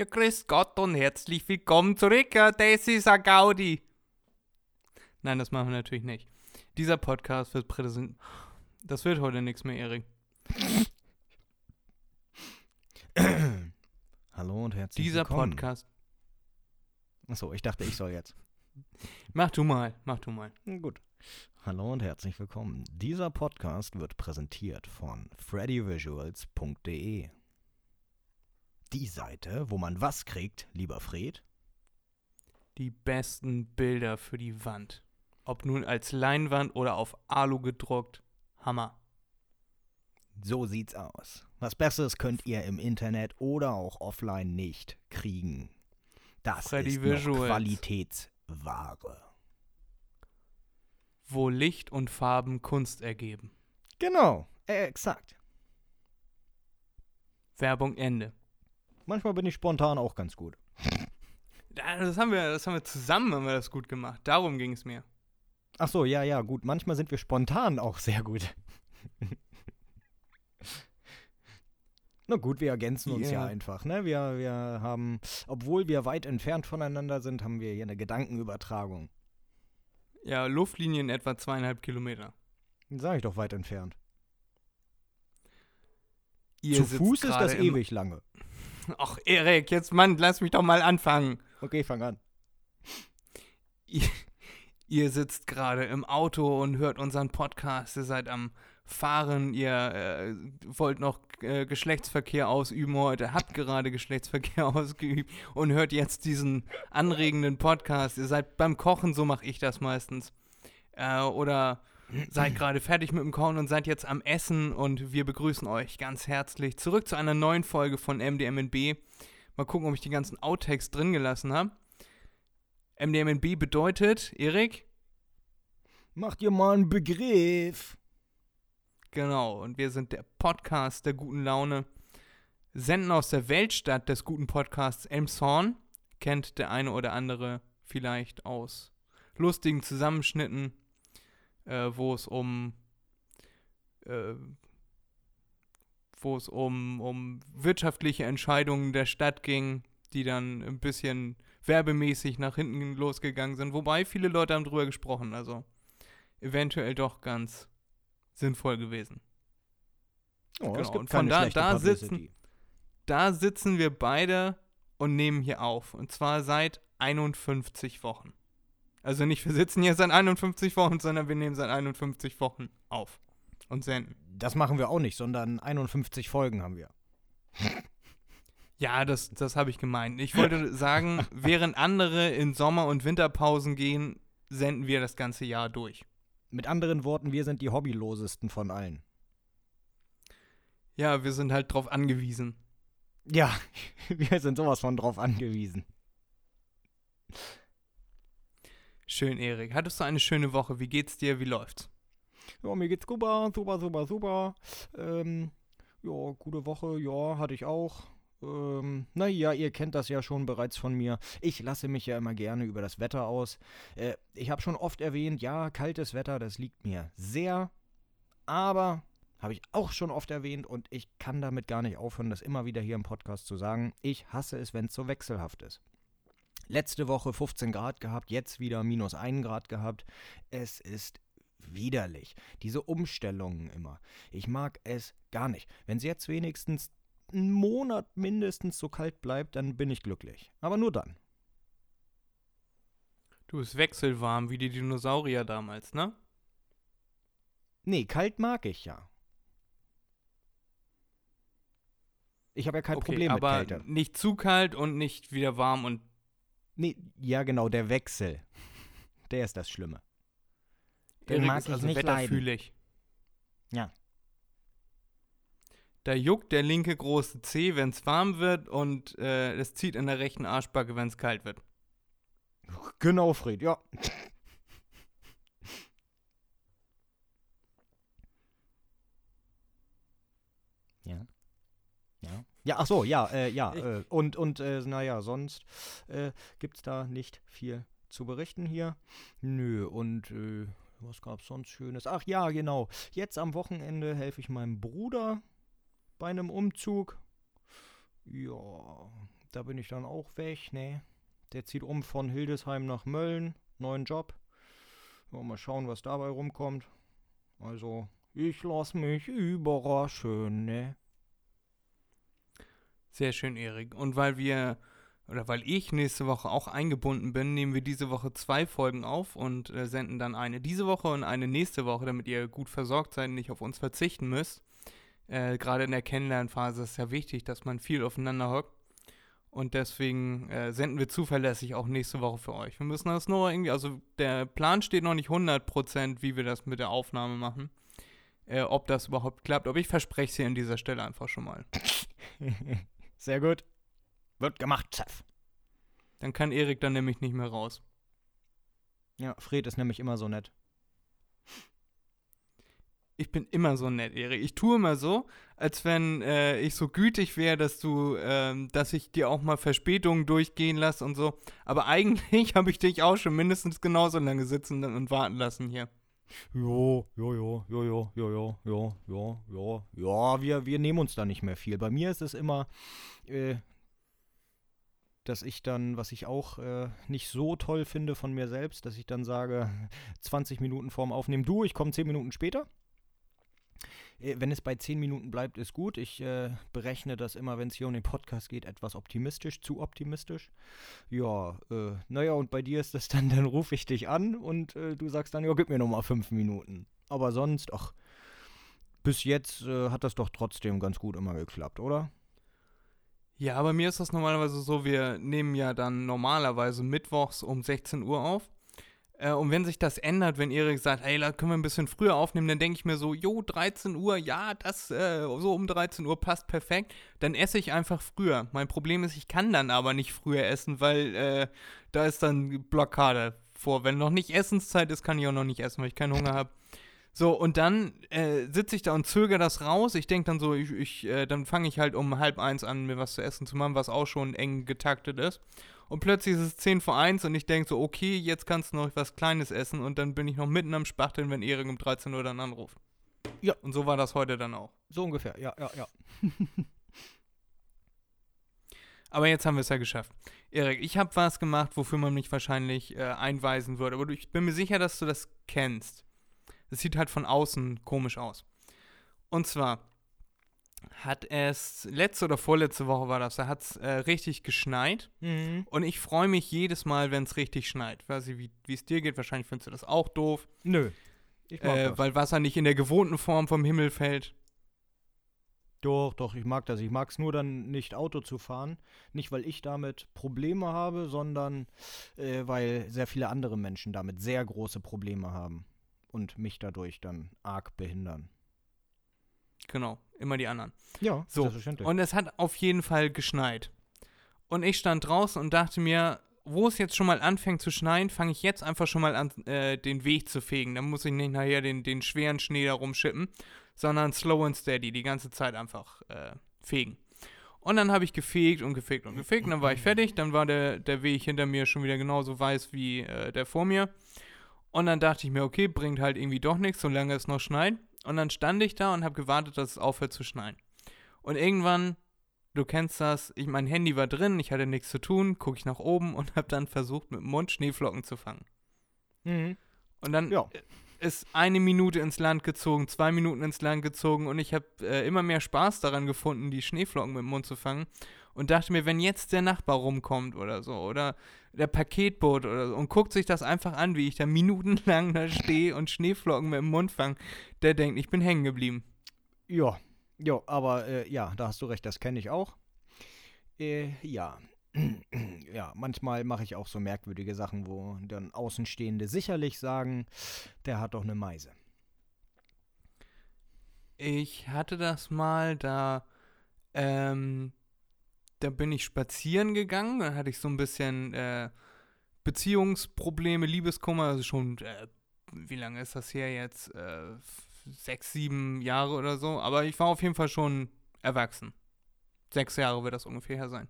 Ja, grüß Gott und herzlich willkommen zurück. Das ist ein Gaudi. Nein, das machen wir natürlich nicht. Dieser Podcast wird präsent. Das wird heute nichts mehr, Erik. Hallo und herzlich Dieser willkommen. Podcast. Achso, ich dachte, ich soll jetzt. Mach du mal, mach du mal. Gut. Hallo und herzlich willkommen. Dieser Podcast wird präsentiert von freddyvisuals.de. Die Seite, wo man was kriegt, lieber Fred? Die besten Bilder für die Wand. Ob nun als Leinwand oder auf Alu gedruckt. Hammer. So sieht's aus. Was Besseres könnt ihr im Internet oder auch offline nicht kriegen. Das Freddy ist Visuals. Qualitätsware. Wo Licht und Farben Kunst ergeben. Genau, äh, exakt. Werbung Ende. Manchmal bin ich spontan auch ganz gut. Das haben wir, das haben wir zusammen, haben wir das gut gemacht. Darum ging es mir. Ach so, ja, ja, gut. Manchmal sind wir spontan auch sehr gut. Na gut, wir ergänzen uns ja Ja. einfach, ne? Wir, wir haben, obwohl wir weit entfernt voneinander sind, haben wir hier eine Gedankenübertragung. Ja, Luftlinien etwa zweieinhalb Kilometer. Sag ich doch weit entfernt. Ihr Zu Fuß ist das ewig lange. Ach, Erik, jetzt Mann, lass mich doch mal anfangen. Okay, fang an. Ihr, ihr sitzt gerade im Auto und hört unseren Podcast. Ihr seid am Fahren. Ihr äh, wollt noch äh, Geschlechtsverkehr ausüben heute. Habt gerade Geschlechtsverkehr ausgeübt und hört jetzt diesen anregenden Podcast. Ihr seid beim Kochen, so mache ich das meistens. Äh, oder seid gerade fertig mit dem Kochen und seid jetzt am Essen und wir begrüßen euch ganz herzlich zurück zu einer neuen Folge von MDMNB. Mal gucken, ob ich die ganzen Outtakes drin gelassen habe. MDMNB bedeutet, Erik, Mach dir mal einen Begriff. genau, und wir sind der Podcast der guten Laune, senden aus der Weltstadt des guten Podcasts Elmshorn, kennt der eine oder andere vielleicht aus lustigen Zusammenschnitten, äh, wo es um äh, wo es um, um wirtschaftliche Entscheidungen der Stadt ging, die dann ein bisschen werbemäßig nach hinten losgegangen sind. Wobei viele Leute haben drüber gesprochen, also eventuell doch ganz sinnvoll gewesen. Oh, Genau, und von da- da sitzen- Da sitzen wir beide und nehmen hier auf. Und zwar seit 51 Wochen. Also nicht wir sitzen hier seit 51 Wochen, sondern wir nehmen seit 51 Wochen auf und senden. Das machen wir auch nicht, sondern 51 Folgen haben wir. Ja, das, das habe ich gemeint. Ich wollte sagen, während andere in Sommer- und Winterpausen gehen, senden wir das ganze Jahr durch. Mit anderen Worten, wir sind die hobbylosesten von allen. Ja, wir sind halt drauf angewiesen. Ja, wir sind sowas von drauf angewiesen. Schön, Erik. Hattest du eine schöne Woche? Wie geht's dir? Wie läuft's? Ja, mir geht's super, super, super, super. Ähm, ja, gute Woche, ja, hatte ich auch. Ähm, naja, ihr kennt das ja schon bereits von mir. Ich lasse mich ja immer gerne über das Wetter aus. Äh, ich habe schon oft erwähnt, ja, kaltes Wetter, das liegt mir sehr. Aber, habe ich auch schon oft erwähnt und ich kann damit gar nicht aufhören, das immer wieder hier im Podcast zu sagen. Ich hasse es, wenn es so wechselhaft ist. Letzte Woche 15 Grad gehabt, jetzt wieder minus 1 Grad gehabt. Es ist widerlich. Diese Umstellungen immer. Ich mag es gar nicht. Wenn es jetzt wenigstens einen Monat mindestens so kalt bleibt, dann bin ich glücklich. Aber nur dann. Du bist wechselwarm wie die Dinosaurier damals, ne? Nee, kalt mag ich ja. Ich habe ja kein okay, Problem mit aber Kälte. nicht zu kalt und nicht wieder warm und Nee, ja genau, der Wechsel. Der ist das Schlimme. Den Erik mag ist ich also nicht leiden. wetterfühlig. Ja. Da juckt der linke große Zeh, wenn es warm wird und äh, es zieht in der rechten Arschbacke, wenn es kalt wird. Genau, Fred. Ja. Ja. Ach so, ja, äh, ja. Äh, und, und, äh, naja, sonst äh, gibt's da nicht viel zu berichten hier. Nö, und, äh, was gab's sonst Schönes? Ach ja, genau. Jetzt am Wochenende helfe ich meinem Bruder bei einem Umzug. Ja, da bin ich dann auch weg, ne? Der zieht um von Hildesheim nach Mölln, neuen Job. Ja, mal schauen, was dabei rumkommt. Also, ich lass mich überraschen, ne? Sehr schön, Erik. Und weil wir, oder weil ich nächste Woche auch eingebunden bin, nehmen wir diese Woche zwei Folgen auf und äh, senden dann eine diese Woche und eine nächste Woche, damit ihr gut versorgt seid und nicht auf uns verzichten müsst. Äh, Gerade in der Kennenlernphase ist es ja wichtig, dass man viel aufeinander hockt. Und deswegen äh, senden wir zuverlässig auch nächste Woche für euch. Wir müssen das nur irgendwie, also der Plan steht noch nicht 100%, wie wir das mit der Aufnahme machen. Äh, ob das überhaupt klappt. Aber ich verspreche es hier an dieser Stelle einfach schon mal. Sehr gut. Wird gemacht, Chef. Dann kann Erik dann nämlich nicht mehr raus. Ja, Fred ist nämlich immer so nett. Ich bin immer so nett, Erik. Ich tue immer so, als wenn äh, ich so gütig wäre, dass du, ähm, dass ich dir auch mal Verspätungen durchgehen lasse und so. Aber eigentlich habe ich dich auch schon mindestens genauso lange sitzen und warten lassen hier. Jo, jo, jo, jo, jo, jo, jo, jo, jo, ja, wir, wir nehmen uns da nicht mehr viel. Bei mir ist es immer, äh, dass ich dann, was ich auch äh, nicht so toll finde von mir selbst, dass ich dann sage, 20 Minuten vorm Aufnehmen, du, ich komme 10 Minuten später. Äh, wenn es bei 10 Minuten bleibt, ist gut. Ich äh, berechne das immer, wenn es hier um den Podcast geht, etwas optimistisch, zu optimistisch. Ja, äh, naja, und bei dir ist das dann, dann rufe ich dich an und äh, du sagst dann, ja, gib mir nochmal 5 Minuten. Aber sonst, ach, bis jetzt äh, hat das doch trotzdem ganz gut immer geklappt, oder? Ja, bei mir ist das normalerweise so, wir nehmen ja dann normalerweise mittwochs um 16 Uhr auf. Äh, und wenn sich das ändert, wenn Erik sagt, hey, da können wir ein bisschen früher aufnehmen, dann denke ich mir so, jo, 13 Uhr, ja, das äh, so um 13 Uhr passt perfekt. Dann esse ich einfach früher. Mein Problem ist, ich kann dann aber nicht früher essen, weil äh, da ist dann Blockade vor. Wenn noch nicht Essenszeit ist, kann ich auch noch nicht essen, weil ich keinen Hunger habe. So, und dann äh, sitze ich da und zögere das raus. Ich denke dann so, ich, ich äh, dann fange ich halt um halb eins an, mir was zu essen zu machen, was auch schon eng getaktet ist. Und plötzlich ist es 10 vor 1 und ich denke so, okay, jetzt kannst du noch was Kleines essen und dann bin ich noch mitten am Spachteln, wenn Erik um 13 Uhr dann anruft. Ja. Und so war das heute dann auch. So ungefähr, ja, ja, ja. Aber jetzt haben wir es ja geschafft. Erik, ich habe was gemacht, wofür man mich wahrscheinlich äh, einweisen würde. Aber ich bin mir sicher, dass du das kennst. Das sieht halt von außen komisch aus. Und zwar, hat es letzte oder vorletzte Woche war das, da hat es äh, richtig geschneit. Mhm. Und ich freue mich jedes Mal, wenn es richtig schneit. Ich weiß nicht, wie es dir geht. Wahrscheinlich findest du das auch doof. Nö. Ich Äh, weil Wasser nicht in der gewohnten Form vom Himmel fällt. Doch, doch, ich mag das. Ich mag es nur dann nicht Auto zu fahren. Nicht, weil ich damit Probleme habe, sondern äh, weil sehr viele andere Menschen damit sehr große Probleme haben und mich dadurch dann arg behindern. Genau, immer die anderen. Ja, So, selbstverständlich. Und es hat auf jeden Fall geschneit. Und ich stand draußen und dachte mir, wo es jetzt schon mal anfängt zu schneien, fange ich jetzt einfach schon mal an, äh, den Weg zu fegen. Dann muss ich nicht nachher den, den schweren Schnee da rumschippen, sondern slow and steady, die ganze Zeit einfach äh, fegen. Und dann habe ich gefegt und gefegt und gefegt und dann war ich fertig. Dann war der, der Weg hinter mir schon wieder genauso weiß wie äh, der vor mir. Und dann dachte ich mir, okay, bringt halt irgendwie doch nichts, solange es noch schneit. Und dann stand ich da und habe gewartet, dass es aufhört zu schneien. Und irgendwann, du kennst das, ich, mein Handy war drin, ich hatte nichts zu tun, gucke ich nach oben und habe dann versucht, mit dem Mund Schneeflocken zu fangen. mhm. Und dann Ja. ist eine Minute ins Land gezogen, zwei Minuten ins Land gezogen und ich habe äh, immer mehr Spaß daran gefunden, die Schneeflocken mit dem Mund zu fangen. Und dachte mir, wenn jetzt der Nachbar rumkommt oder so, oder der Paketboot oder so, und guckt sich das einfach an, wie ich da minutenlang da stehe und Schneeflocken mit dem Mund fange, der denkt, ich bin hängen geblieben. Ja, ja, aber äh, ja, da hast du recht, das kenne ich auch. Äh, ja. ja, manchmal mache ich auch so merkwürdige Sachen, wo dann Außenstehende sicherlich sagen, der hat doch eine Meise. Ich hatte das mal, da, ähm, da bin ich spazieren gegangen, dann hatte ich so ein bisschen äh, Beziehungsprobleme, Liebeskummer, also schon, äh, wie lange ist das her jetzt? Äh, sechs, sieben Jahre oder so, aber ich war auf jeden Fall schon erwachsen. Sechs Jahre wird das ungefähr her sein.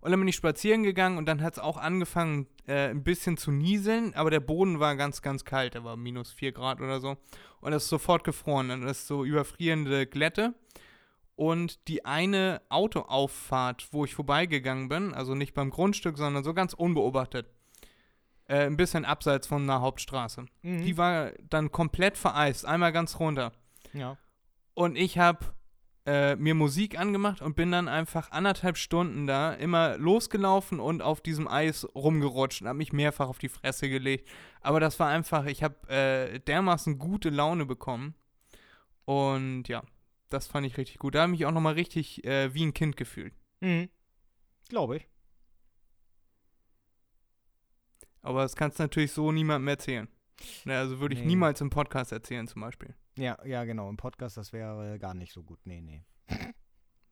Und dann bin ich spazieren gegangen und dann hat es auch angefangen, äh, ein bisschen zu nieseln, aber der Boden war ganz, ganz kalt, der war minus vier Grad oder so. Und das ist sofort gefroren. Und das ist so überfrierende Glätte. Und die eine Autoauffahrt, wo ich vorbeigegangen bin, also nicht beim Grundstück, sondern so ganz unbeobachtet, äh, ein bisschen abseits von einer Hauptstraße, Mhm. die war dann komplett vereist, einmal ganz runter. ja. Und ich habe äh, mir Musik angemacht und bin dann einfach anderthalb Stunden da immer losgelaufen und auf diesem Eis rumgerutscht und habe mich mehrfach auf die Fresse gelegt. Aber das war einfach, ich habe äh, dermaßen gute Laune bekommen. Und ja, das fand ich richtig gut. Da habe ich mich auch nochmal richtig äh, wie ein Kind gefühlt. Mhm. Glaube ich. Aber das kannst du natürlich so niemandem erzählen. Ne, also würde ich Nee. niemals im Podcast erzählen zum Beispiel. Ja, ja, genau. Im Podcast, das wäre gar nicht so gut. Nee, nee.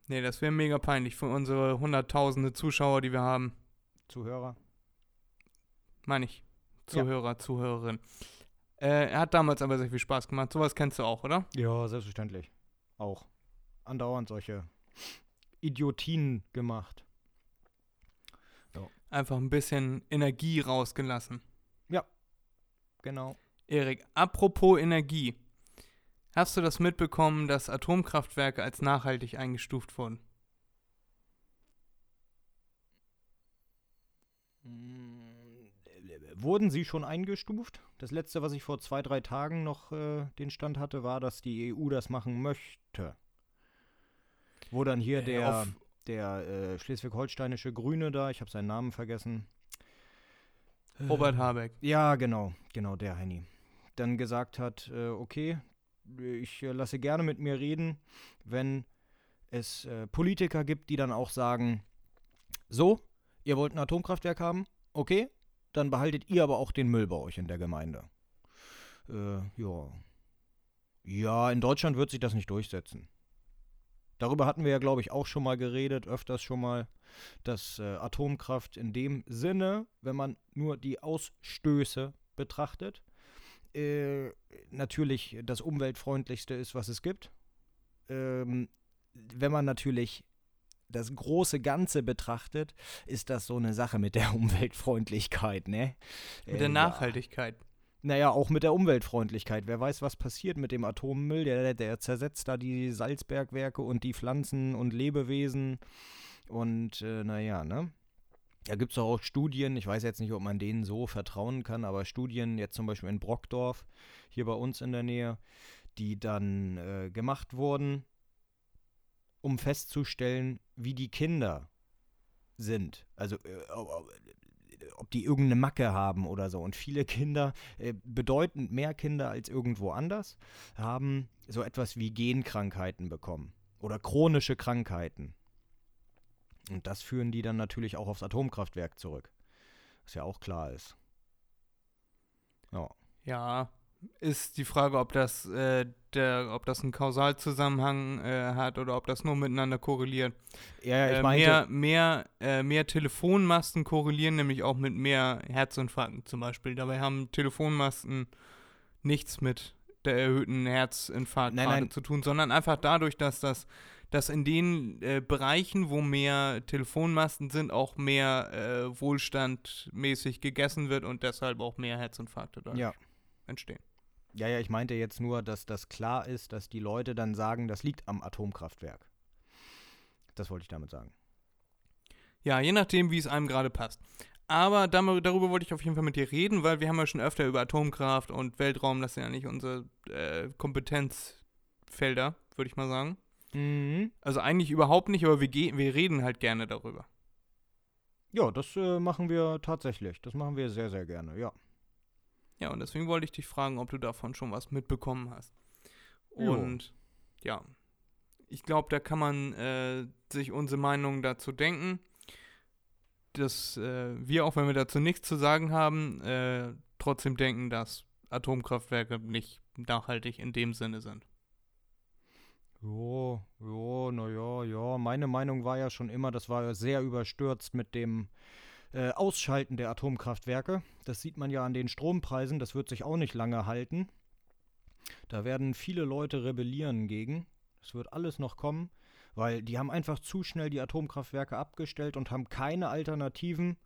Nee, das wäre mega peinlich für unsere hunderttausende Zuschauer, die wir haben. Zuhörer. Meine ich. Ja. Zuhörer, Zuhörerin. Äh, er hat damals aber sehr viel Spaß gemacht. Sowas kennst du auch, oder? Ja, selbstverständlich. Auch. Andauernd solche Idiotien gemacht. Einfach ein bisschen Energie rausgelassen. Genau. Erik, apropos Energie. Hast du das mitbekommen, dass Atomkraftwerke als nachhaltig eingestuft wurden? Mm, Wurden sie schon eingestuft? Das letzte, was ich vor zwei, drei Tagen noch äh, den Stand hatte, war, dass die EU das machen möchte. Wo dann hier Äh, der, der äh, schleswig-holsteinische Grüne da, ich habe seinen Namen vergessen. Robert Habeck. Ja, genau, genau, der Henny. Dann gesagt hat, äh, okay, ich äh, lasse gerne mit mir reden, wenn es äh, Politiker gibt, die dann auch sagen, so, ihr wollt ein Atomkraftwerk haben, okay, dann behaltet ihr aber auch den Müll bei euch in der Gemeinde. Äh, ja. Ja, in Deutschland wird sich das nicht durchsetzen. Darüber hatten wir ja, glaube ich, auch schon mal geredet, öfters schon mal, dass äh, Atomkraft in dem Sinne, wenn man nur die Ausstöße betrachtet, äh, natürlich das umweltfreundlichste ist, was es gibt. Ähm, wenn man natürlich das große Ganze betrachtet, ist das so eine Sache mit der Umweltfreundlichkeit, ne? Mit Äh, der ja. Nachhaltigkeit. Naja, auch mit der Umweltfreundlichkeit. Wer weiß, was passiert mit dem Atommüll. Der, der zersetzt da die Salzbergwerke und die Pflanzen und Lebewesen. Und äh, naja, ne? Da gibt es auch Studien, ich weiß jetzt nicht, ob man denen so vertrauen kann, aber Studien jetzt zum Beispiel in Brockdorf, hier bei uns in der Nähe, die dann äh, gemacht wurden, um festzustellen, wie die Kinder sind. Also äh, ob- die irgendeine Macke haben oder so. Und viele Kinder, äh, bedeutend mehr Kinder als irgendwo anders, haben so etwas wie Genkrankheiten bekommen oder chronische Krankheiten. Und das führen die dann natürlich auch aufs Atomkraftwerk zurück. Was ja auch klar ist. Ja. Ja, ist die Frage, ob das, äh, der, ob das einen Kausalzusammenhang äh, hat oder ob das nur miteinander korreliert. Ja, ich äh, meinte, mehr, mehr, äh, mehr Telefonmasten korrelieren nämlich auch mit mehr Herzinfarkten zum Beispiel. Dabei haben Telefonmasten nichts mit der erhöhten Herzinfarktrate zu tun, sondern einfach dadurch, dass das dass in den äh, Bereichen, wo mehr Telefonmasten sind, auch mehr äh, wohlstandmäßig gegessen wird und deshalb auch mehr Herzinfarkte ja. entstehen. Ja, ja, ich meinte jetzt nur, dass das klar ist, dass die Leute dann sagen, das liegt am Atomkraftwerk. Das wollte ich damit sagen. Ja, je nachdem, wie es einem gerade passt. Aber darüber wollte ich auf jeden Fall mit dir reden, weil wir haben ja schon öfter über Atomkraft und Weltraum, das sind ja nicht unsere äh, Kompetenzfelder, würde ich mal sagen. Mhm. Also eigentlich überhaupt nicht, aber wir, wir reden halt gerne darüber. Ja, das äh, machen wir tatsächlich. Das machen wir sehr, sehr gerne, ja. Ja, und deswegen wollte ich dich fragen, ob du davon schon was mitbekommen hast. Jo. Und ja, ich glaube, da kann man äh, sich unsere Meinung dazu denken, dass äh, wir, auch wenn wir dazu nichts zu sagen haben, äh, trotzdem denken, dass Atomkraftwerke nicht nachhaltig in dem Sinne sind. Jo, jo, naja, ja. Meine Meinung war ja schon immer, das war ja sehr überstürzt mit dem äh, Ausschalten der Atomkraftwerke. Das sieht man ja an den Strompreisen, das wird sich auch nicht lange halten. Da werden viele Leute rebellieren gegen. Das wird alles noch kommen, weil die haben einfach zu schnell die Atomkraftwerke abgestellt und haben keine Alternativen,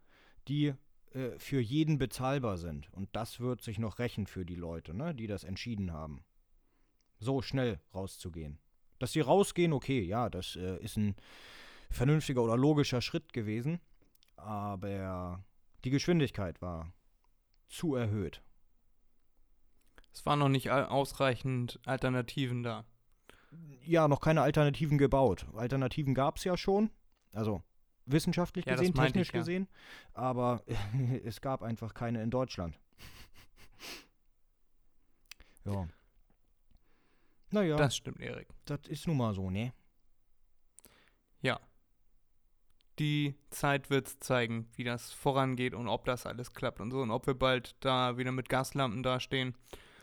die äh, für jeden bezahlbar sind. Und das wird sich noch rächen für die Leute, ne, die das entschieden haben. So schnell rauszugehen. Dass sie rausgehen, okay, ja, das äh, ist ein vernünftiger oder logischer Schritt gewesen. Aber die Geschwindigkeit war zu erhöht. Es waren noch nicht ausreichend Alternativen da. Ja, noch keine Alternativen gebaut. Alternativen gab es ja schon. Also wissenschaftlich Ja, das gesehen, technisch ich, ja. gesehen. Aber es gab einfach keine in Deutschland. ja. Naja, das, Das stimmt, Erik. ist nun mal so, ne? Die Zeit wird zeigen, wie das vorangeht und ob das alles klappt und so. Und ob wir bald da wieder mit Gaslampen dastehen.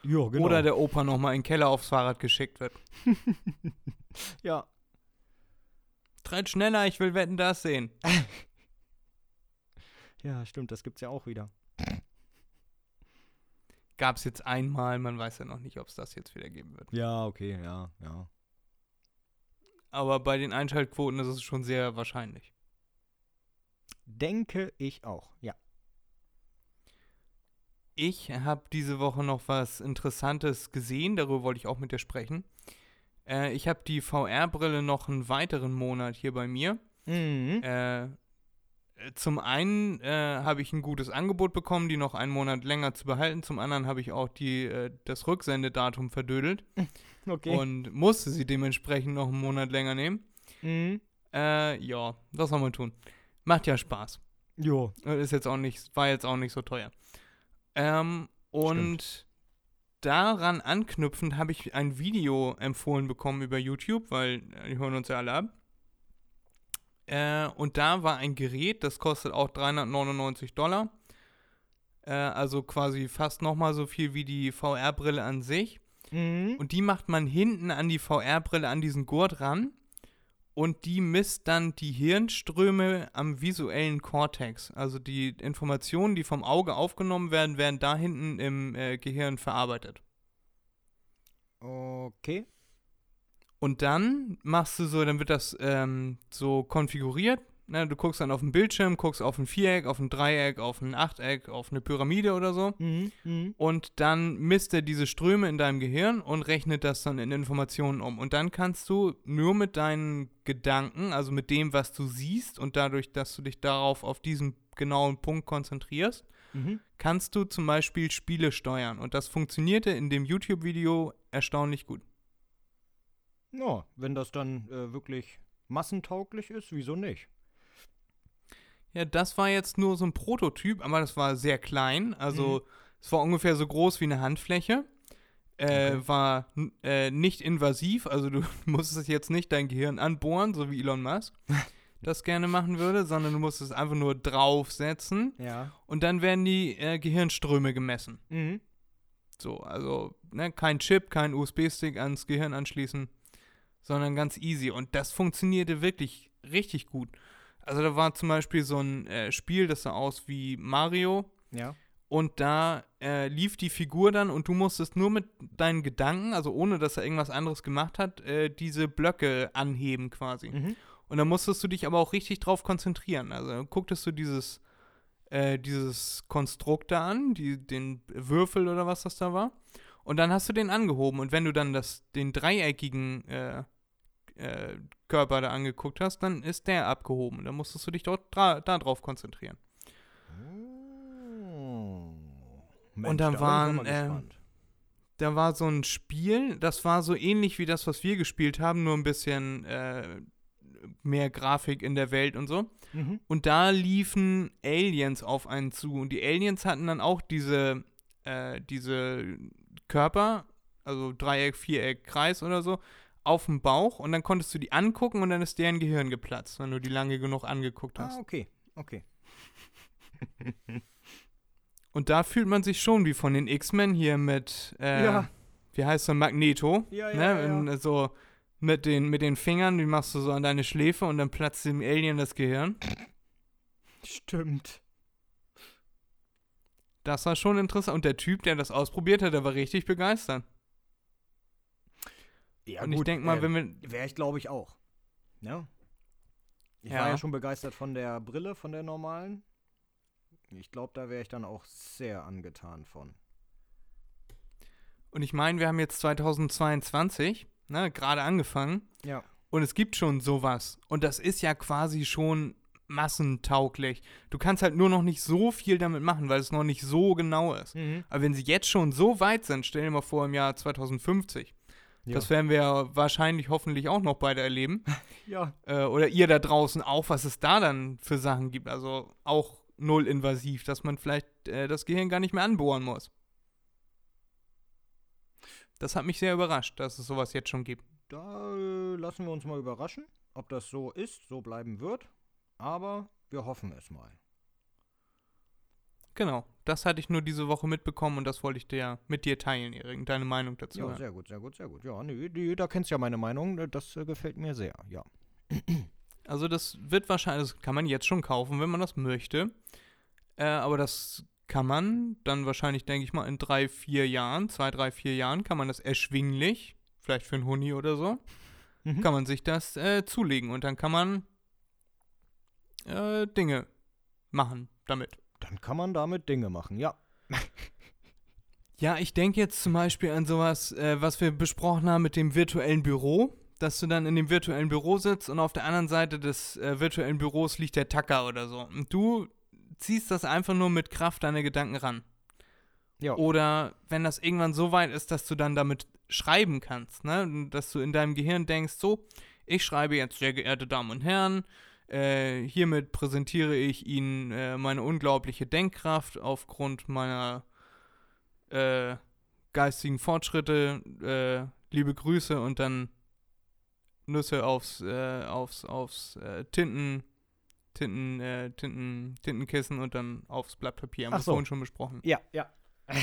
Ja, genau. Oder der Opa nochmal in den Keller aufs Fahrrad geschickt wird. ja, Tritt schneller, ich will wetten, das sehen. ja, stimmt, das gibt's ja auch wieder. Gab es jetzt einmal, man weiß ja noch nicht, ob es das jetzt wieder geben wird. Ja, okay, ja, ja. Aber bei den Einschaltquoten ist es schon sehr wahrscheinlich. Denke ich auch, ja. Ich habe diese Woche noch was Interessantes gesehen, darüber wollte ich auch mit dir sprechen. Äh, ich habe die VR-Brille noch einen weiteren Monat hier bei mir. Mhm. Äh, zum einen äh, habe ich ein gutes Angebot bekommen, die noch einen Monat länger zu behalten. Zum anderen habe ich auch die, äh, das Rücksendedatum verdödelt okay. und musste sie dementsprechend noch einen Monat länger nehmen. mhm. Äh, ja, was soll man tun? Macht ja Spaß. Jo. Äh, Ist jetzt auch nicht, war jetzt auch nicht so teuer. Ähm, und daran anknüpfend habe ich ein Video empfohlen bekommen über YouTube, weil äh, die hören uns ja alle ab. Äh, und da war ein Gerät, das kostet auch 399 Dollar. Äh, also quasi fast nochmal so viel wie die VR-Brille an sich. Mhm. Und die macht man hinten an die VR-Brille, an diesen Gurt ran. Und die misst dann die Hirnströme am visuellen Kortex. Also die Informationen, die vom Auge aufgenommen werden, werden da hinten im äh, Gehirn verarbeitet. Okay. Und dann machst du so, dann wird das ähm, so konfiguriert. Ne, du guckst dann auf den Bildschirm, guckst auf ein Viereck, auf ein Dreieck, auf ein Achteck, auf eine Pyramide oder so. Mhm. Mhm. Und dann misst er diese Ströme in deinem Gehirn und rechnet das dann in Informationen um. Und dann kannst du nur mit deinen Gedanken, also mit dem, was du siehst und dadurch, dass du dich darauf auf diesen genauen Punkt konzentrierst, Mhm. kannst du zum Beispiel Spiele steuern. Und das funktionierte in dem YouTube-Video erstaunlich gut. Ja, wenn das dann äh, wirklich massentauglich ist, wieso nicht? Ja, das war jetzt nur so ein Prototyp, aber das war sehr klein. Also es war ungefähr so groß wie eine Handfläche. Äh, Okay. War äh, nicht invasiv, also du musstest jetzt nicht dein Gehirn anbohren, so wie Elon Musk das gerne machen würde, sondern du musstest einfach nur draufsetzen Ja. und dann werden die äh, Gehirnströme gemessen. Mhm. So, also ne, kein Chip, kein USB-Stick ans Gehirn anschließen, sondern ganz easy. Und das funktionierte wirklich richtig gut. Also da war zum Beispiel so ein äh, Spiel, das sah aus wie Mario. Ja. Und da äh, lief die Figur dann und du musstest nur mit deinen Gedanken, also ohne dass er irgendwas anderes gemacht hat, äh, diese Blöcke anheben quasi. Mhm. Und dann musstest du dich aber auch richtig drauf konzentrieren. Also dann gucktest du dieses, äh, dieses Konstrukt da an, die, den Würfel oder was das da war. Und dann hast du den angehoben. Und wenn du dann das, den dreieckigen äh, äh, Körper da angeguckt hast, dann ist der abgehoben. Dann musstest du dich dort dra da drauf konzentrieren. Oh. Und da bin dann ich waren, gespannt. Da war so ein Spiel, das war so ähnlich wie das, was wir gespielt haben, nur ein bisschen äh, mehr Grafik in der Welt und so. Mhm. Und da liefen Aliens auf einen zu. Und die Aliens hatten dann auch diese, äh, diese Körper, also Dreieck, Viereck, Kreis oder so, auf dem Bauch. Und dann konntest du die angucken und dann ist deren Gehirn geplatzt, wenn du die lange genug angeguckt hast. Ah, okay. Okay. Und da fühlt man sich schon wie von den X-Men hier mit, äh, Ja. wie heißt er, Magneto. Ja, ja, ne? ja, äh, So mit den, mit den Fingern, die machst du so an deine Schläfe und dann platzt dem Alien das Gehirn. Stimmt. Das war schon interessant. Und der Typ, der das ausprobiert hat, der war richtig begeistert. Ja, und ich denke mal, wenn wir. Wäre ich, glaube ich, auch. Ja. Ich Ja. war ja schon begeistert von der Brille, von der normalen. Ich glaube, da wäre ich dann auch sehr angetan von. Und ich meine, wir haben jetzt 2022. ne, gerade angefangen. Ja. Und es gibt schon sowas. Und das ist ja quasi schon massentauglich. Du kannst halt nur noch nicht so viel damit machen, weil es noch nicht so genau ist. Mhm. Aber wenn sie jetzt schon so weit sind, stell dir mal vor im Jahr 2050. Ja. Das werden wir wahrscheinlich hoffentlich auch noch beide erleben. ja. Äh, oder ihr da draußen auch, was es da dann für Sachen gibt. Also auch null invasiv, dass man vielleicht äh, das Gehirn gar nicht mehr anbohren muss. Das hat mich sehr überrascht, dass es sowas jetzt schon gibt. Da äh, lassen wir uns mal überraschen, ob das so ist, so bleiben wird. Aber wir hoffen es mal. Genau, das hatte ich nur diese Woche mitbekommen und das wollte ich dir mit dir teilen, Erik. Deine Meinung dazu. Ja, sehr gut, sehr gut, sehr gut. Ja, nee, die, da kennst du ja meine Meinung. äh, Das äh, gefällt mir sehr, ja. Also das wird wahrscheinlich, das kann man jetzt schon kaufen, wenn man das möchte. Äh, aber das kann man dann wahrscheinlich, denke ich mal, in drei, vier Jahren, zwei, drei, vier Jahren, kann man das erschwinglich, vielleicht für einen Huni oder so, Mhm. kann man sich das äh, zulegen und dann kann man äh, Dinge machen damit. Dann kann man damit Dinge machen, ja. Ja, ich denke jetzt zum Beispiel an sowas, äh, was wir besprochen haben mit dem virtuellen Büro, dass du dann in dem virtuellen Büro sitzt und auf der anderen Seite des äh, virtuellen Büros liegt der Tacker oder so. Und du ziehst das einfach nur mit Kraft deiner Gedanken ran. Ja. Oder wenn das irgendwann so weit ist, dass du dann damit schreiben kannst, ne? Dass du in deinem Gehirn denkst, so, ich schreibe jetzt, sehr geehrte Damen und Herren, äh, hiermit präsentiere ich Ihnen äh, meine unglaubliche Denkkraft aufgrund meiner äh, geistigen Fortschritte, äh, liebe Grüße und dann Nüsse aufs, äh, aufs, aufs Tinten, Tinten, Tinten, Tintenkissen und dann aufs Blatt Papier. Haben Ach wir so. vorhin schon besprochen. Ja, ja.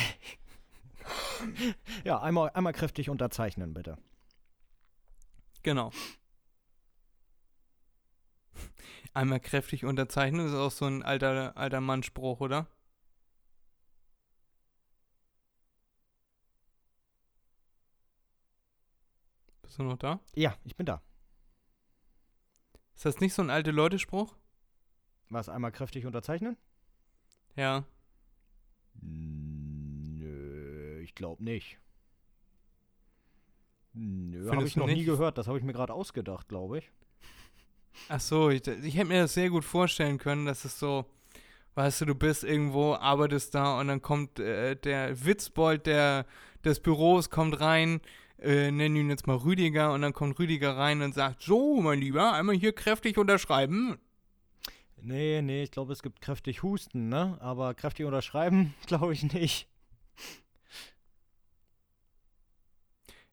ja, einmal, einmal kräftig unterzeichnen, bitte. Genau. Einmal kräftig unterzeichnen, ist auch so ein alter, alter Mannspruch, oder? Bist du noch da? Ja, ich bin da. Ist das nicht so ein alte Leute-Spruch? Was, einmal kräftig unterzeichnen? Ja. Nö, ich glaube nicht. Nö, habe ich noch nie nicht? gehört. Das habe ich mir gerade ausgedacht, glaube ich. Ach so, ich, ich hätte mir das sehr gut vorstellen können, dass es so, weißt du, du bist irgendwo, arbeitest da und dann kommt äh, der Witzbold der, des Büros, kommt rein, äh, nennen ihn jetzt mal Rüdiger und dann kommt Rüdiger rein und sagt, so, mein Lieber, einmal hier kräftig unterschreiben. Nee, nee, ich glaube, es gibt kräftig Husten, ne? Aber kräftig unterschreiben, glaube ich nicht.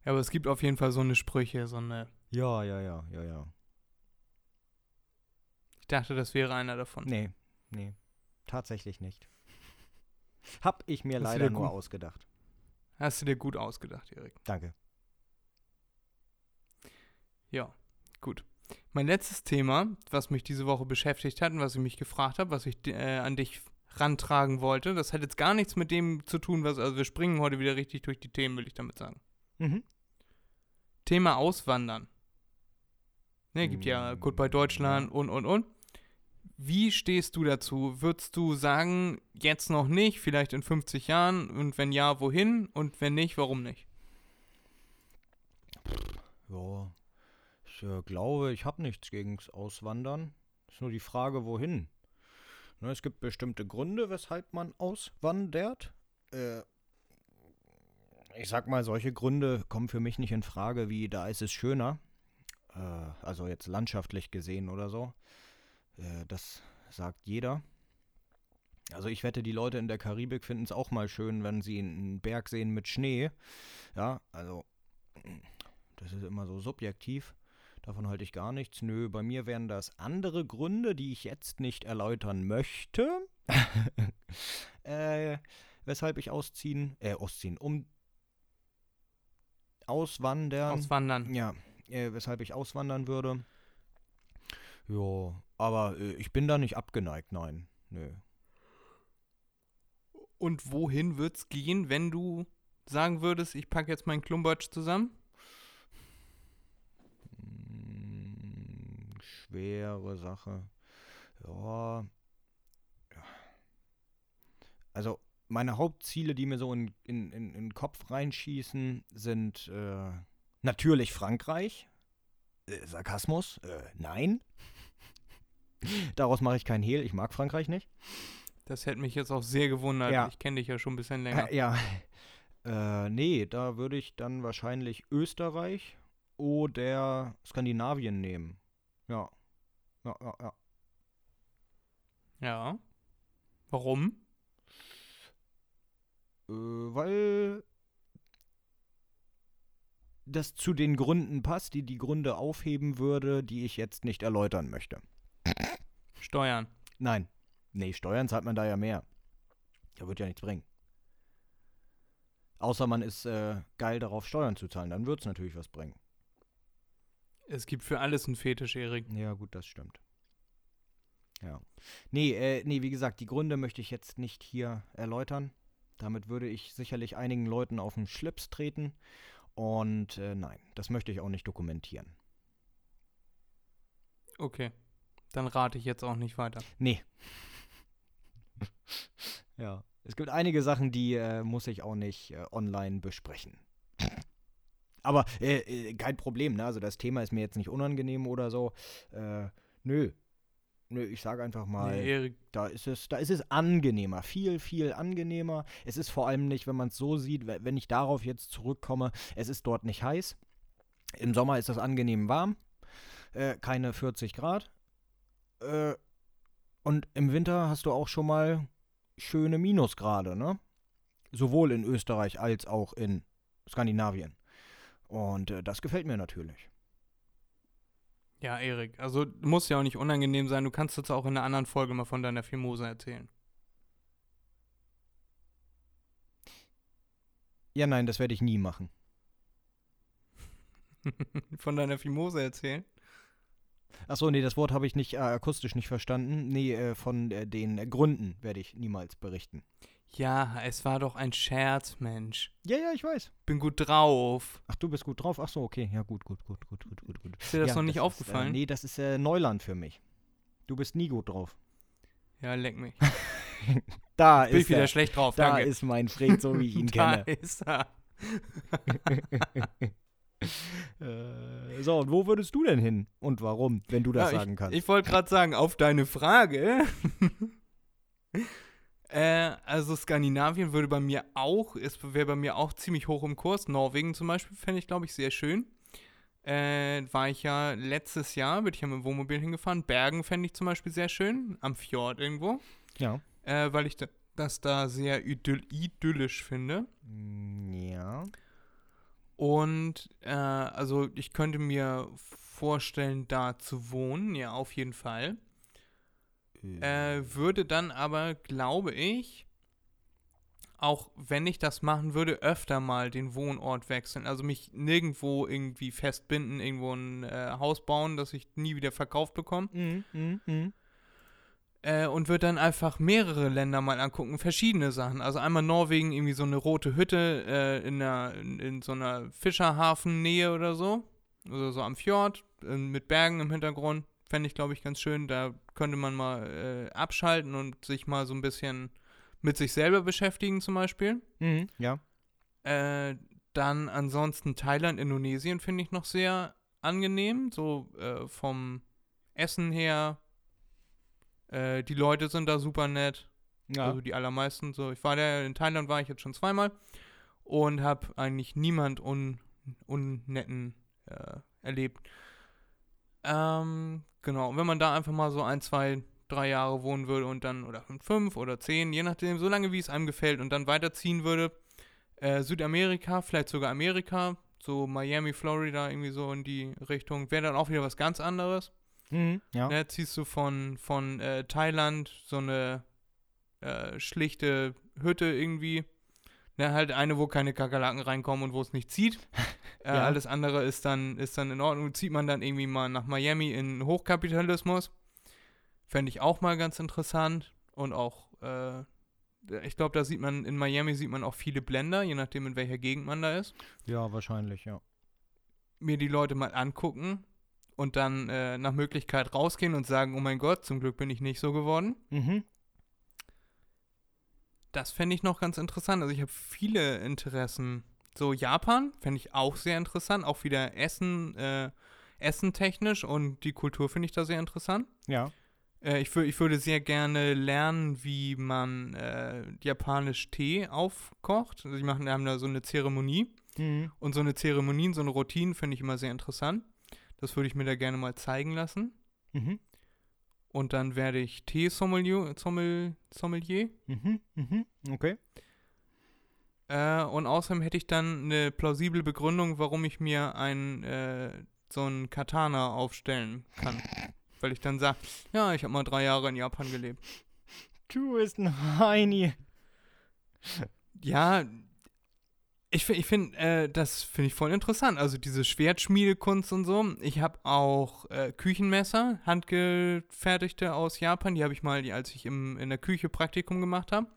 Ja, aber es gibt auf jeden Fall so eine Sprüche, so eine, Ja, ja, ja, ja, ja. Ich dachte, das wäre einer davon. Nee, nee. Tatsächlich nicht. Hab ich mir Das ist leider nur gut. ausgedacht. Hast du dir gut ausgedacht, Erik. Danke. Ja, gut. Mein letztes Thema, was mich diese Woche beschäftigt hat und was ich mich gefragt habe, was ich äh, an dich rantragen wollte, das hat jetzt gar nichts mit dem zu tun, was, also wir springen heute wieder richtig durch die Themen, will ich damit sagen. Mhm. Thema Auswandern. Ne, gibt ja Goodbye Deutschland und, und, und. Wie stehst du dazu? Würdest du sagen, jetzt noch nicht, vielleicht in 50 Jahren? Und wenn ja, wohin? Und wenn nicht, warum nicht? Ja, ich äh, glaube, ich habe nichts gegens Auswandern. Ist nur die Frage, wohin. Ne, es gibt bestimmte Gründe, weshalb man auswandert. Äh, ich sag mal, solche Gründe kommen für mich nicht in Frage, wie da ist es schöner. Äh, also jetzt landschaftlich gesehen oder so. Äh, das sagt jeder. Also ich wette, die Leute in der Karibik finden es auch mal schön, wenn sie einen Berg sehen mit Schnee. Ja, also das ist immer so subjektiv. Davon halte ich gar nichts. Nö, bei mir wären das andere Gründe, die ich jetzt nicht erläutern möchte. äh, weshalb ich ausziehen, äh, ausziehen, um auswandern. Auswandern. ja, äh, weshalb ich auswandern würde. Ja, aber äh, ich bin da nicht abgeneigt, nein. Nö. Und wohin wird's gehen, wenn du sagen würdest, ich packe jetzt meinen Klumbatsch zusammen? Hm, schwere Sache. Ja. Ja. Also, meine Hauptziele, die mir so in, in, in, in den Kopf reinschießen, sind äh, Natürlich Frankreich. Äh, Sarkasmus? Äh, nein. Daraus mache ich keinen Hehl. Ich mag Frankreich nicht. Das hätte mich jetzt auch sehr gewundert. Ja. Ich kenne dich ja schon ein bisschen länger. Äh, ja. Äh, nee, da würde ich dann wahrscheinlich Österreich oder Skandinavien nehmen. Ja. Ja, ja, ja. Ja. Warum? Äh, weil das zu den Gründen passt, die die Gründe aufheben würde, die ich jetzt nicht erläutern möchte. Steuern. Nein. Nee, Steuern zahlt man da ja mehr. Da wird ja nichts bringen. Außer man ist äh, geil darauf, Steuern zu zahlen. Dann wird es natürlich was bringen. Es gibt für alles einen Fetisch, Erik. Ja, gut, das stimmt. Ja. Nee, äh, nee, wie gesagt, die Gründe möchte ich jetzt nicht hier erläutern. Damit würde ich sicherlich einigen Leuten auf den Schlips treten. Und äh, nein, das möchte ich auch nicht dokumentieren. Okay. Dann rate ich jetzt auch nicht weiter. Nee. ja. Es gibt einige Sachen, die äh, muss ich auch nicht äh, online besprechen. Aber äh, äh, kein Problem, ne? Also das Thema ist mir jetzt nicht unangenehm oder so. Äh, nö. Nö, ich sage einfach mal, Nee, Erik, da ist es, da ist es angenehmer, viel, viel angenehmer. Es ist vor allem nicht, wenn man es so sieht, we- wenn ich darauf jetzt zurückkomme, es ist dort nicht heiß. Im Sommer ist es angenehm warm, äh, keine 40 Grad. Äh, und im Winter hast du auch schon mal schöne Minusgrade, ne? Sowohl in Österreich als auch in Skandinavien. Und äh, das gefällt mir natürlich. ja, Erik. Also muss ja auch nicht unangenehm sein. Du kannst jetzt auch in einer anderen Folge mal von deiner Fimose erzählen. Ja, nein, das werde ich nie machen. von deiner Fimose erzählen? Achso, nee, das Wort habe ich nicht äh, akustisch nicht verstanden. Nee, äh, von äh, den äh, Gründen werde ich niemals berichten. Ja, es war doch ein Scherz, Mensch. Ja, ja, ich weiß. Bin gut drauf. Ach, du bist gut drauf. Ach so, okay. Ja, gut, gut, gut, gut, gut, gut, gut. Ist dir das ja, noch nicht ist, aufgefallen? Äh, nee, das ist äh, Neuland für mich. Du bist nie gut drauf. Ja, leck mich. Da Bin ich ist wieder er. schlecht drauf, Da danke. ist mein Fred, so wie ich ihn da kenne. ist er. äh, so, und wo würdest du denn hin? Und warum, wenn du das Ja, sagen ich, kannst? Ich wollte gerade sagen, auf deine Frage. äh, also Skandinavien würde bei mir auch, es wäre bei mir auch ziemlich hoch im Kurs. Norwegen zum Beispiel fände ich, glaube ich, sehr schön. Äh, war ich ja letztes Jahr, bin ich ja mit dem Wohnmobil hingefahren. Bergen fände ich zum Beispiel sehr schön, am Fjord irgendwo. ja. Äh, weil ich da, das da sehr idyll idyllisch finde. Mm, Ja. Und äh, also ich könnte mir vorstellen, da zu wohnen, ja, auf jeden Fall. Äh, würde dann aber, glaube ich, auch wenn ich das machen würde, öfter mal den Wohnort wechseln. Also mich nirgendwo irgendwie festbinden, irgendwo ein äh, Haus bauen, das ich nie wieder verkauft bekomme. Mhm, mhm, mhm. Äh, und würde dann einfach mehrere Länder mal angucken, verschiedene Sachen. Also einmal Norwegen, irgendwie so eine rote Hütte äh, in, einer, in, in so einer Fischerhafennähe oder so. Oder so am Fjord, äh, mit Bergen im Hintergrund. Fände ich, glaube ich, ganz schön. Da könnte man mal äh, abschalten und sich mal so ein bisschen mit sich selber beschäftigen, zum Beispiel. Mhm. Ja. Äh, dann ansonsten Thailand, Indonesien finde ich noch sehr angenehm, so äh, vom Essen her. Äh, die Leute sind da super nett, Ja. also die allermeisten. So, ich war da in Thailand war ich jetzt schon zweimal und habe eigentlich niemand un, unnetten äh, erlebt. Ähm, genau. Und wenn man da einfach mal so ein, zwei, drei Jahre wohnen würde und dann oder fünf oder zehn, je nachdem, so lange wie es einem gefällt und dann weiterziehen würde, äh, Südamerika, vielleicht sogar Amerika, so Miami, Florida, irgendwie so in die Richtung, wäre dann auch wieder was ganz anderes. Mhm. Ja. Ne, ziehst du von, von äh, Thailand so eine äh, schlichte Hütte irgendwie. Ne, halt eine, wo keine Kakerlaken reinkommen und wo es nicht zieht. äh, Ja. Alles andere ist dann, ist dann in Ordnung. Zieht man dann irgendwie mal nach Miami in Hochkapitalismus. Fände ich auch mal ganz interessant. Und auch, äh, ich glaube, da sieht man, in Miami sieht man auch viele Blender, je nachdem, in welcher Gegend man da ist. ja, wahrscheinlich, ja. Mir die Leute mal angucken und dann äh, nach Möglichkeit rausgehen und sagen, oh mein Gott, zum Glück bin ich nicht so geworden. Mhm. Das fände ich noch ganz interessant. Also ich habe viele Interessen So Japan fände ich auch sehr interessant. Auch wieder Essen, äh, Essen technisch und die Kultur finde ich da sehr interessant. Ja. Äh, ich, ich würde sehr gerne lernen, wie man äh, japanisch Tee aufkocht. Also die machen, haben da so eine Zeremonie. Mhm. Und so eine Zeremonien, so eine Routine finde ich immer sehr interessant. Das würde ich mir da gerne mal zeigen lassen. Mhm. Und dann werde ich Tee-Sommelier. Sommel, Sommelier. Mhm. Mhm. Okay. Äh, und außerdem hätte ich dann eine plausible Begründung, warum ich mir ein, äh, so ein Katana aufstellen kann. Weil ich dann sage, ja, ich habe mal drei Jahre in Japan gelebt. Du bist ein Heini. Ja, ich, fi- ich finde, äh, das finde ich voll interessant. Also diese Schwertschmiedekunst und so. Ich habe auch äh, Küchenmesser, handgefertigte aus Japan. Die habe ich mal, als ich im, in der Küche Praktikum gemacht habe,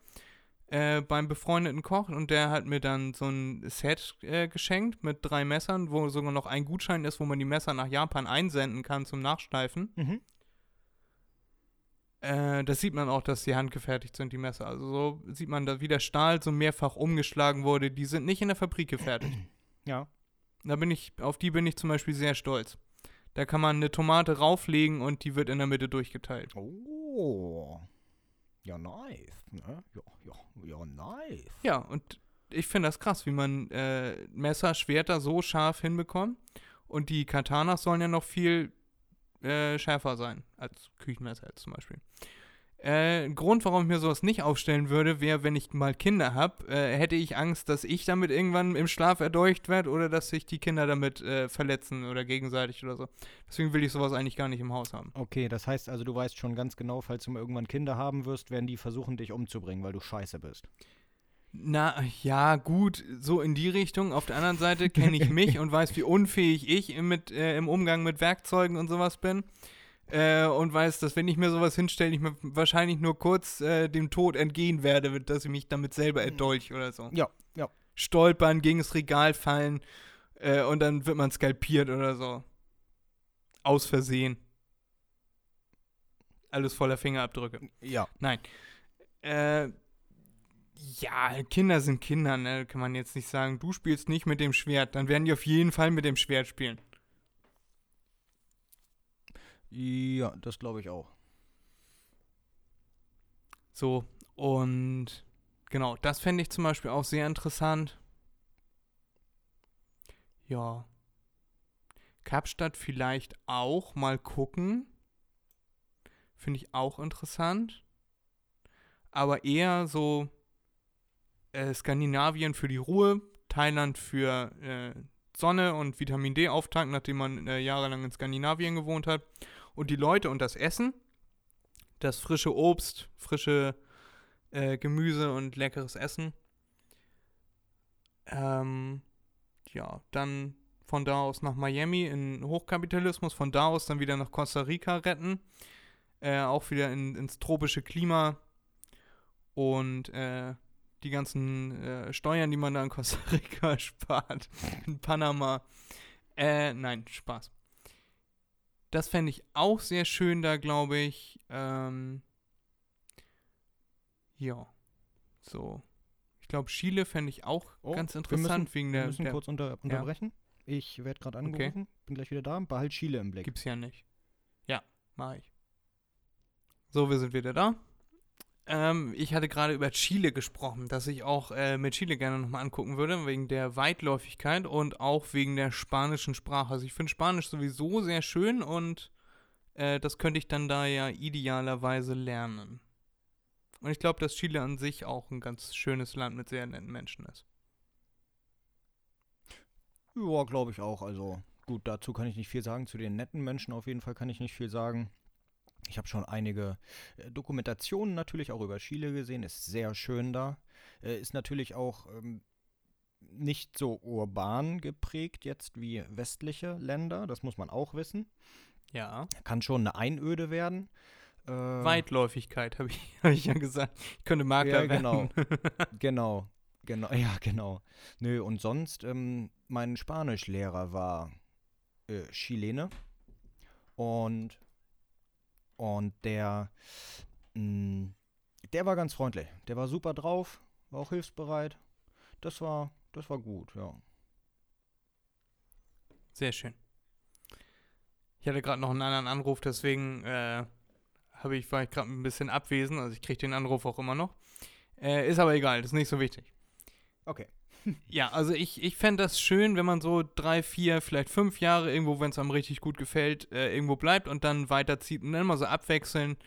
äh, beim befreundeten Koch. Und der hat mir dann so ein Set äh, geschenkt mit drei Messern, wo sogar noch ein Gutschein ist, wo man die Messer nach Japan einsenden kann zum Nachschleifen. Mhm. Äh, das sieht man auch, dass die handgefertigt sind, die Messer. Also so sieht man, da wie der Stahl so mehrfach umgeschlagen wurde. Die sind nicht in der Fabrik gefertigt. Ja. Da bin ich, auf die bin ich zum Beispiel sehr stolz. Da kann man eine Tomate rauflegen und die wird in der Mitte durchgeteilt. Oh. Ja, nice. Ne? Ja, ja, ja, nice. Ja, und ich finde das krass, wie man äh, Messer, Schwerter so scharf hinbekommt. Und die Katanas sollen ja noch viel äh, schärfer sein als Küchenmesser jetzt zum Beispiel. Äh, Grund, warum ich mir sowas nicht aufstellen würde, wäre, wenn ich mal Kinder habe, äh, hätte ich Angst, dass ich damit irgendwann im Schlaf erdolcht werde oder dass sich die Kinder damit äh, verletzen oder gegenseitig oder so. Deswegen will ich sowas eigentlich gar nicht im Haus haben. Okay, das heißt also, du weißt schon ganz genau, falls du mal irgendwann Kinder haben wirst, werden die versuchen, dich umzubringen, weil du scheiße bist. Na, ja, gut, so in die Richtung. Auf der anderen Seite kenne ich mich und weiß, wie unfähig ich im, mit, äh, im Umgang mit Werkzeugen und sowas bin. Äh, und weiß, dass wenn ich mir sowas hinstelle, ich mir wahrscheinlich nur kurz äh, dem Tod entgehen werde, dass ich mich damit selber erdolch oder so. Ja, ja. Stolpern, gegen das Regal fallen äh, und dann wird man skalpiert oder so. Aus Versehen. Alles voller Fingerabdrücke. Ja. Äh, ja, Kinder sind Kinder, ne? Kann man jetzt nicht sagen, du spielst nicht mit dem Schwert. Dann werden die auf jeden Fall mit dem Schwert spielen. Ja, das glaube ich auch. So, und genau, das fände ich zum Beispiel auch sehr interessant. Ja. Kapstadt vielleicht auch mal gucken. Finde ich auch interessant. Aber eher so äh, Skandinavien für die Ruhe, Thailand für äh, Sonne und Vitamin D auftanken, nachdem man äh, jahrelang in Skandinavien gewohnt hat. Und die Leute und das Essen, das frische Obst, frische äh, Gemüse und leckeres Essen. Ähm, ja, dann von da aus nach Miami in Hochkapitalismus, von da aus dann wieder nach Costa Rica retten. Äh, auch wieder in, ins tropische Klima und äh, die ganzen äh, Steuern, die man da in Costa Rica spart, in Panama. Äh, nein, Spaß. Das fände ich auch sehr schön da, glaube ich. Ähm, ja, so. Ich glaube, Chile fände ich auch Oh, ganz wir interessant müssen, wegen Wir der, müssen der kurz unter, unterbrechen. Ich werde gerade Okay. angerufen, bin gleich wieder da. Behalt Chile im Blick. Gibt's ja nicht. Ja, mache ich. So, wir sind wieder da. Ähm, ich hatte gerade über Chile gesprochen, dass ich auch äh, mit Chile gerne nochmal angucken würde, wegen der Weitläufigkeit und auch wegen der spanischen Sprache. Also ich finde Spanisch sowieso sehr schön und äh, das könnte ich dann da ja idealerweise lernen. Und ich glaube, dass Chile an sich auch ein ganz schönes Land mit sehr netten Menschen ist. Ja, glaube ich auch. Also gut, dazu kann ich nicht viel sagen. Zu den netten Menschen auf jeden Fall kann ich nicht viel sagen. Ich habe schon einige äh, Dokumentationen natürlich auch über Chile gesehen. Ist sehr schön da. Äh, ist natürlich auch ähm, nicht so urban geprägt jetzt wie westliche Länder. Das muss man auch wissen. Ja. Kann schon eine Einöde werden. Äh, Weitläufigkeit, habe ich, hab ich ja gesagt. Ich könnte Makler Ja, genau. werden. Genau, genau, ja, genau. Nö, und sonst, ähm, mein Spanischlehrer war äh, Chilene und, und der, mh, der war ganz freundlich. Der war super drauf, war auch hilfsbereit. Das war, das war gut, ja. Sehr schön. Ich hatte gerade noch einen anderen Anruf, deswegen äh, habe ich, war ich gerade ein bisschen abwesend. Also ich kriege den Anruf auch immer noch. Äh, ist aber egal, das ist nicht so wichtig. Okay. Ja, also ich, ich fände das schön, wenn man so drei, vier, vielleicht fünf Jahre irgendwo, wenn es einem richtig gut gefällt, äh, irgendwo bleibt und dann weiterzieht und dann immer so abwechseln,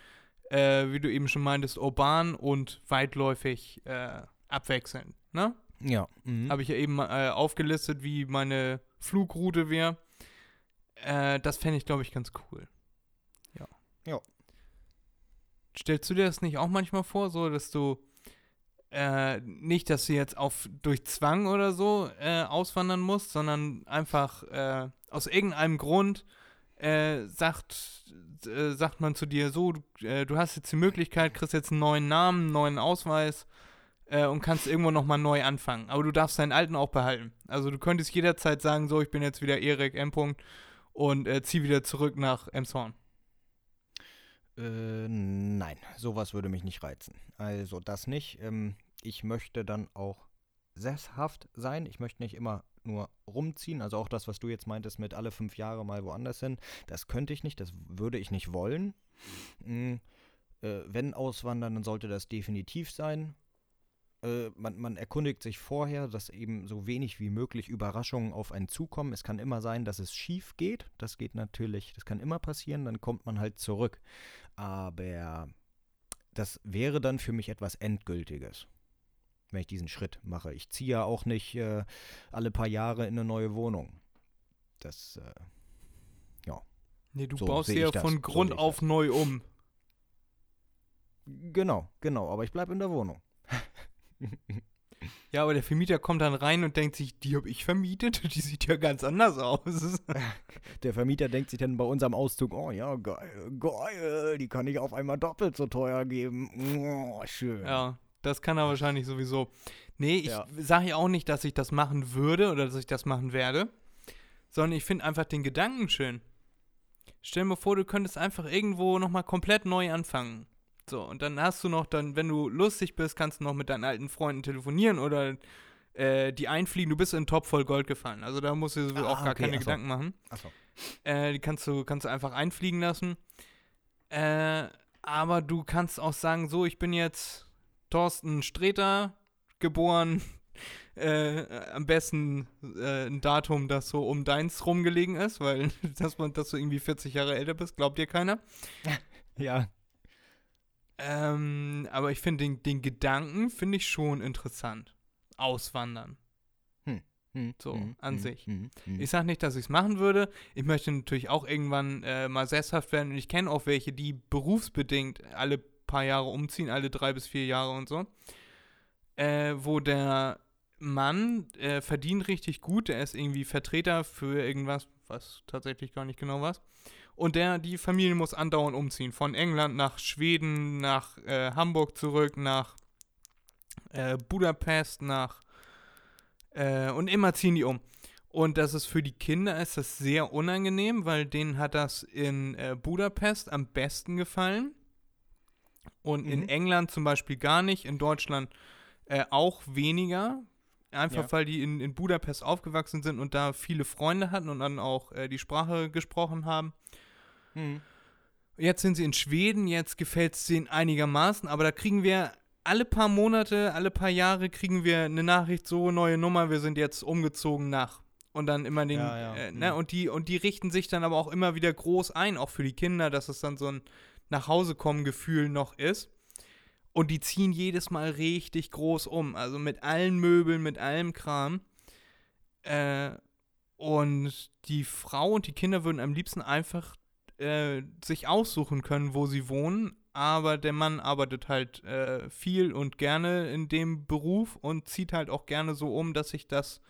äh, wie du eben schon meintest, urban und weitläufig äh, abwechseln. Ne? Ja. Mhm. Habe ich ja eben äh, aufgelistet, wie meine Flugroute wäre. Äh, das fände ich, glaube ich, ganz cool. Ja. Ja. Stellst du dir das nicht auch manchmal vor, so dass du äh, nicht, dass du jetzt auf durch Zwang oder so äh, auswandern musst, sondern einfach äh, aus irgendeinem Grund äh, sagt, äh, sagt man zu dir so, du, du, hast jetzt die Möglichkeit, kriegst jetzt einen neuen Namen, einen neuen Ausweis und kannst irgendwo nochmal neu anfangen. Aber du darfst deinen alten auch behalten. Also du könntest jederzeit sagen, so, ich bin jetzt wieder Erik M. und zieh wieder zurück nach Emshorn. Äh, nein, sowas würde mich nicht reizen. Also das nicht. Ähm, ich möchte dann auch sesshaft sein. Ich möchte nicht immer nur rumziehen. Also auch das, was du jetzt meintest mit alle fünf Jahre mal woanders hin, das könnte ich nicht, das würde ich nicht wollen. Mhm. Äh, wenn auswandern, dann sollte das definitiv sein. Äh, man, man, erkundigt sich vorher, dass eben so wenig wie möglich Überraschungen auf einen zukommen. Es kann immer sein, dass es schief geht. Das geht natürlich, das kann immer passieren, dann kommt man halt zurück. Aber das wäre dann für mich etwas Endgültiges, wenn ich diesen Schritt mache. Ich ziehe ja auch nicht äh, alle paar Jahre in eine neue Wohnung. Das, äh, ja. Nee, du so baust ja von Grund so auf neu um. Genau, genau, aber ich bleibe in der Wohnung. Ja, aber der Vermieter kommt dann rein und denkt sich, die habe ich vermietet, die sieht ja ganz anders aus. Der Vermieter denkt sich dann bei unserem Auszug, oh ja, geil, geil, die kann ich auf einmal doppelt so teuer geben. Oh, schön. Ja, das kann er wahrscheinlich sowieso. Nee, ich ja. sage ja auch nicht, dass ich das machen würde oder dass ich das machen werde, sondern ich finde einfach den Gedanken schön. Stell dir vor, du könntest einfach irgendwo nochmal komplett neu anfangen. So, und dann hast du noch, dann, wenn du lustig bist, kannst du noch mit deinen alten Freunden telefonieren oder äh, die einfliegen. Du bist in Top voll Gold gefallen. Also da musst du ah, auch gar okay, keine achso. Gedanken machen. Achso. Äh, die kannst du, kannst du einfach einfliegen lassen. Äh, aber du kannst auch sagen, so, ich bin jetzt Thorsten Streter, geboren. Äh, am besten äh, ein Datum, das so um deins rumgelegen ist, weil dass, man, dass du irgendwie 40 Jahre älter bist, glaubt dir keiner. Ja, ähm, aber ich finde den, den Gedanken finde ich schon interessant. Auswandern. Hm. Hm. So, hm. an sich. Ich sage nicht, dass ich es machen würde. Ich möchte natürlich auch irgendwann äh, mal sesshaft werden. Und ich kenne auch welche, die berufsbedingt alle paar Jahre umziehen, alle drei bis vier Jahre und so. Äh, wo der Mann äh, verdient richtig gut. Der ist irgendwie Vertreter für irgendwas, was tatsächlich gar nicht genau was. Und der, die Familie muss andauernd umziehen. Von England nach Schweden, nach äh, Hamburg zurück, nach äh, Budapest, nach äh, und immer ziehen die um. Und das ist für die Kinder ist das sehr unangenehm, weil denen hat das in äh, Budapest am besten gefallen. Und mhm. in England zum Beispiel gar nicht, in Deutschland äh, auch weniger. Einfach ja. weil die in, in Budapest aufgewachsen sind und da viele Freunde hatten und dann auch äh, die Sprache gesprochen haben. Mhm. Jetzt sind sie in Schweden, jetzt gefällt es denen einigermaßen, aber da kriegen wir alle paar Monate, alle paar Jahre kriegen wir eine Nachricht, so neue Nummer, wir sind jetzt umgezogen nach. Und dann immer den, ja, ja. Äh, ne, mhm. und die, und die richten sich dann aber auch immer wieder groß ein, auch für die Kinder, dass es dann so ein Nachhausekommen-Gefühl noch ist. Und die ziehen jedes Mal richtig groß um. Also mit allen Möbeln, mit allem Kram. Äh, und die Frau und die Kinder würden am liebsten einfach äh, sich aussuchen können, wo sie wohnen, aber der Mann arbeitet halt äh, viel und gerne in dem Beruf und zieht halt auch gerne so um, dass sich das,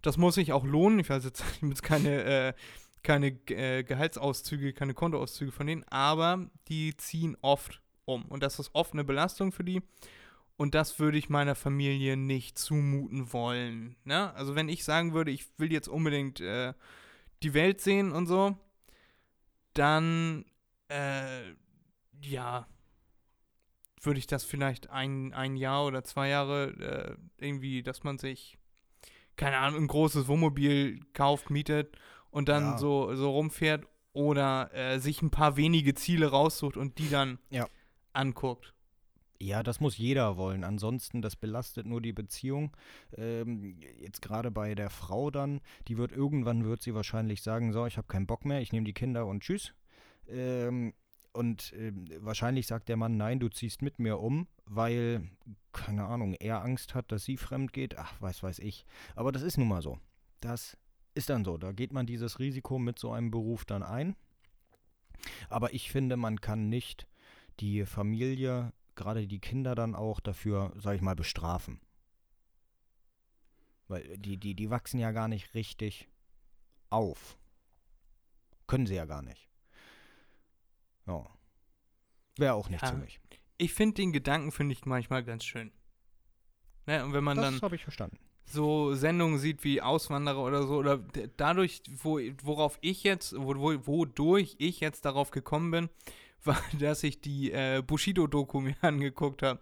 das muss sich auch lohnen. Ich weiß jetzt, ich jetzt keine, äh, keine äh, Gehaltsauszüge, keine Kontoauszüge von denen, aber die ziehen oft um und das ist oft eine Belastung für die. Und das würde ich meiner Familie nicht zumuten wollen. Ne? Also wenn ich sagen würde, ich will jetzt unbedingt äh, die Welt sehen und so, dann, äh, ja, würde ich das vielleicht ein, ein Jahr oder zwei Jahre äh, irgendwie, dass man sich keine Ahnung, ein großes Wohnmobil kauft, mietet und dann Ja. so, so rumfährt oder äh, sich ein paar wenige Ziele raussucht und die dann Ja. anguckt. Ja, das muss jeder wollen. Ansonsten, das belastet nur die Beziehung. Ähm, jetzt gerade bei der Frau dann, die wird irgendwann, wird sie wahrscheinlich sagen, so, ich habe keinen Bock mehr, ich nehme die Kinder und tschüss. Ähm, und ähm, wahrscheinlich sagt der Mann, nein, du ziehst mit mir um, weil, keine Ahnung, er Angst hat, dass sie fremd geht. Ach, weiß, weiß ich. Aber das ist nun mal so. Das ist dann so. Da geht man dieses Risiko mit so einem Beruf dann ein. Aber ich finde, man kann nicht die Familie, gerade die Kinder dann auch dafür, sag ich mal, bestrafen. Weil die, die, die wachsen ja gar nicht richtig auf. Können sie ja gar nicht. Ja. Wäre auch nichts Ja, für mich. Ich finde den Gedanken, finde ich manchmal ganz schön. Ne, und wenn man dann Das habe ich verstanden. so Sendungen sieht wie Auswanderer oder so, oder dadurch, wo, worauf ich jetzt, wo, wo, wodurch ich jetzt darauf gekommen bin, war, dass ich die äh, Bushido-Doku mir angeguckt habe.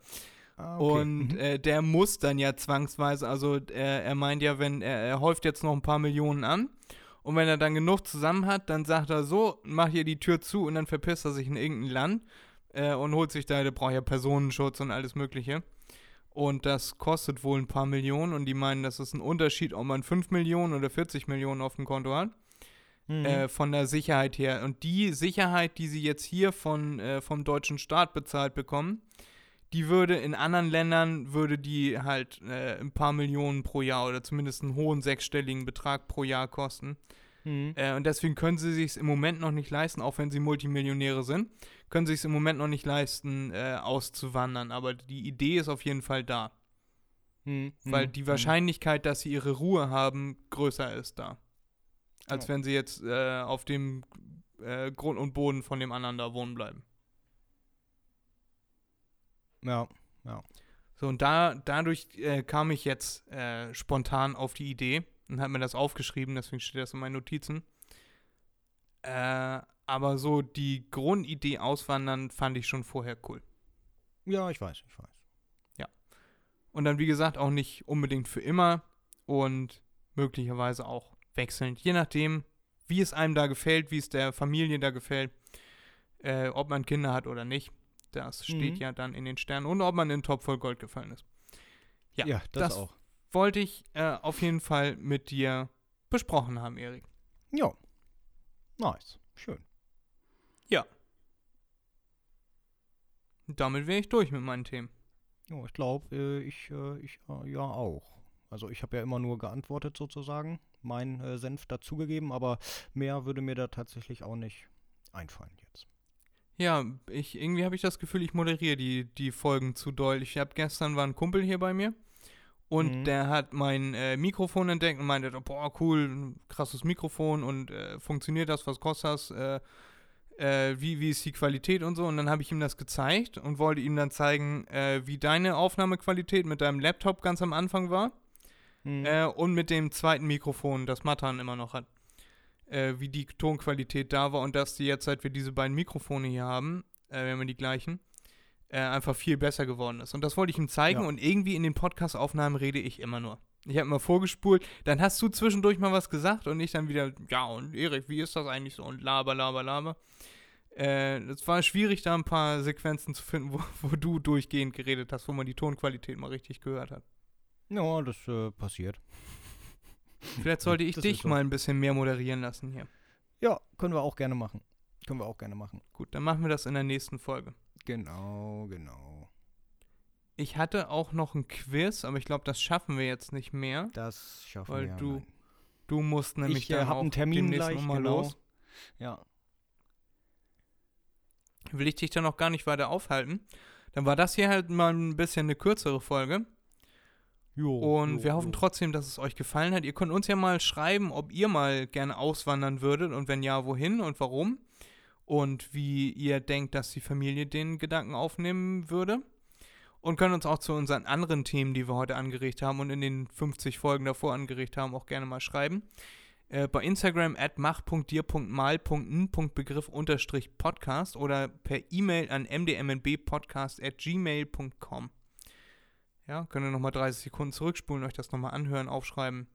Ah, Und Mhm. äh, der muss dann ja zwangsweise, also äh, er meint ja, wenn er, er häuft jetzt noch ein paar Millionen an und wenn er dann genug zusammen hat, dann sagt er so, mach hier die Tür zu und dann verpisst er sich in irgendein Land äh, und holt sich da, der braucht ja Personenschutz und alles mögliche. Und das kostet wohl ein paar Millionen und die meinen, das ist ein Unterschied, ob man 5 Millionen oder 40 Millionen auf dem Konto hat Mhm. äh, von der Sicherheit her. Und die Sicherheit, die sie jetzt hier von, äh, vom deutschen Staat bezahlt bekommen, die würde in anderen Ländern, würde die halt äh, ein paar Millionen pro Jahr oder zumindest einen hohen sechsstelligen Betrag pro Jahr kosten. Mhm. Äh, und deswegen können sie sich im Moment noch nicht leisten, auch wenn sie Multimillionäre sind, können sie es im Moment noch nicht leisten, äh, auszuwandern. Aber die Idee ist auf jeden Fall da. Mhm. Weil Mhm. die Mhm. Wahrscheinlichkeit, dass sie ihre Ruhe haben, größer ist da. Als Ja. wenn sie jetzt äh, auf dem äh, Grund und Boden von dem anderen da wohnen bleiben. Ja. So, und da, dadurch äh, kam ich jetzt äh, spontan auf die Idee und habe mir das aufgeschrieben, deswegen steht das in meinen Notizen. Äh, aber so die Grundidee auswandern fand ich schon vorher cool. Ja, ich weiß, ich weiß. Und dann, wie gesagt, auch nicht unbedingt für immer und möglicherweise auch wechselnd. Je nachdem, wie es einem da gefällt, wie es der Familie da gefällt, äh, ob man Kinder hat oder nicht. Das steht Mhm. ja dann in den Sternen und ob man in Top voll Gold gefallen ist. Ja, Ja, das, das- auch. Wollte ich äh, auf jeden Fall mit dir besprochen haben, Erik. Ja. Nice. Schön. Und damit wäre ich durch mit meinen Themen. Ja, ich glaube, äh, ich, äh, ich äh, ja auch. Also ich habe ja immer nur geantwortet sozusagen, meinen äh, Senf dazugegeben, aber mehr würde mir da tatsächlich auch nicht einfallen jetzt. Ja, ich, irgendwie habe ich das Gefühl, ich moderiere die, die Folgen zu doll. Ich habe gestern war ein Kumpel hier bei mir und Mhm. der hat mein äh, Mikrofon entdeckt und meinte, boah, cool, krasses Mikrofon und äh, funktioniert das, was kostet das, äh, äh, wie, wie ist die Qualität und so. Und dann habe ich ihm das gezeigt und wollte ihm dann zeigen, äh, wie deine Aufnahmequalität mit deinem Laptop ganz am Anfang war Mhm. äh, und mit dem zweiten Mikrofon, das Matan immer noch hat, äh, wie die Tonqualität da war und dass die jetzt, seit wir diese beiden Mikrofone hier haben, äh, wir haben ja die gleichen, äh, einfach viel besser geworden ist. Und das wollte ich ihm zeigen Ja. und irgendwie in den Podcast-Aufnahmen rede ich immer nur. Ich habe immer vorgespult, dann hast du zwischendurch mal was gesagt und ich dann wieder, ja und Erik, wie ist das eigentlich so und laber, laber, laber. Äh, es war schwierig, da ein paar Sequenzen zu finden, wo, wo du durchgehend geredet hast, wo man die Tonqualität mal richtig gehört hat. Ja, das äh, passiert. Vielleicht sollte ich Das dich so. mal ein bisschen mehr moderieren lassen hier. Ja, können wir auch gerne machen. Können wir auch gerne machen. Gut, dann machen wir das in der nächsten Folge. Genau, genau. Ich hatte auch noch ein Quiz, aber ich glaube, das schaffen wir jetzt nicht mehr. Das schaffen Weil wir. du nein. Du musst nämlich Ich, äh, dann auch einen Termin demnächst gleich, noch mal genau. los. Ja. Will ich dich dann noch gar nicht weiter aufhalten. Dann war das hier halt mal ein bisschen eine kürzere Folge. Jo, Und jo, wir hoffen jo. trotzdem, dass es euch gefallen hat. Ihr könnt uns ja mal schreiben, ob ihr mal gerne auswandern würdet und wenn ja, wohin und warum. Und wie ihr denkt, dass die Familie den Gedanken aufnehmen würde. Und könnt uns auch zu unseren anderen Themen, die wir heute angeregt haben und in den 50 Folgen davor angeregt haben, auch gerne mal schreiben. Äh, bei Instagram at mach.dir.mal.n.begriff unterstrich Podcast oder per E-Mail an mdmnbpodcast at gmail.com. Ja, könnt ihr nochmal 30 Sekunden zurückspulen, euch das nochmal anhören, aufschreiben.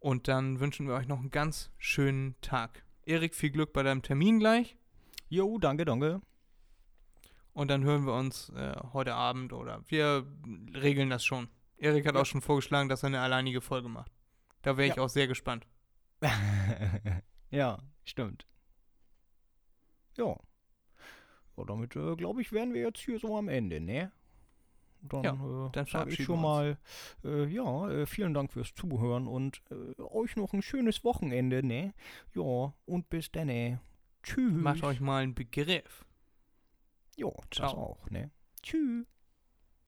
Und dann wünschen wir euch noch einen ganz schönen Tag. Erik, viel Glück bei deinem Termin gleich. Jo, danke, danke. Und dann hören wir uns äh, heute Abend oder wir regeln das schon. Erik hat Ja. auch schon vorgeschlagen, dass er eine alleinige Folge macht. Da wäre ich Ja. auch sehr gespannt. ja, stimmt. Ja. Ja, damit, äh, glaube ich, wären wir jetzt hier so am Ende, ne? Dann, Ja, äh, dann sag ich schon mal, äh, ja, äh, vielen Dank fürs Zuhören und äh, euch noch ein schönes Wochenende, ne? Ja, und bis dann, ne? Tschüss. Macht euch mal einen Begriff. Ja, das Ciao. auch, ne? Tschüss.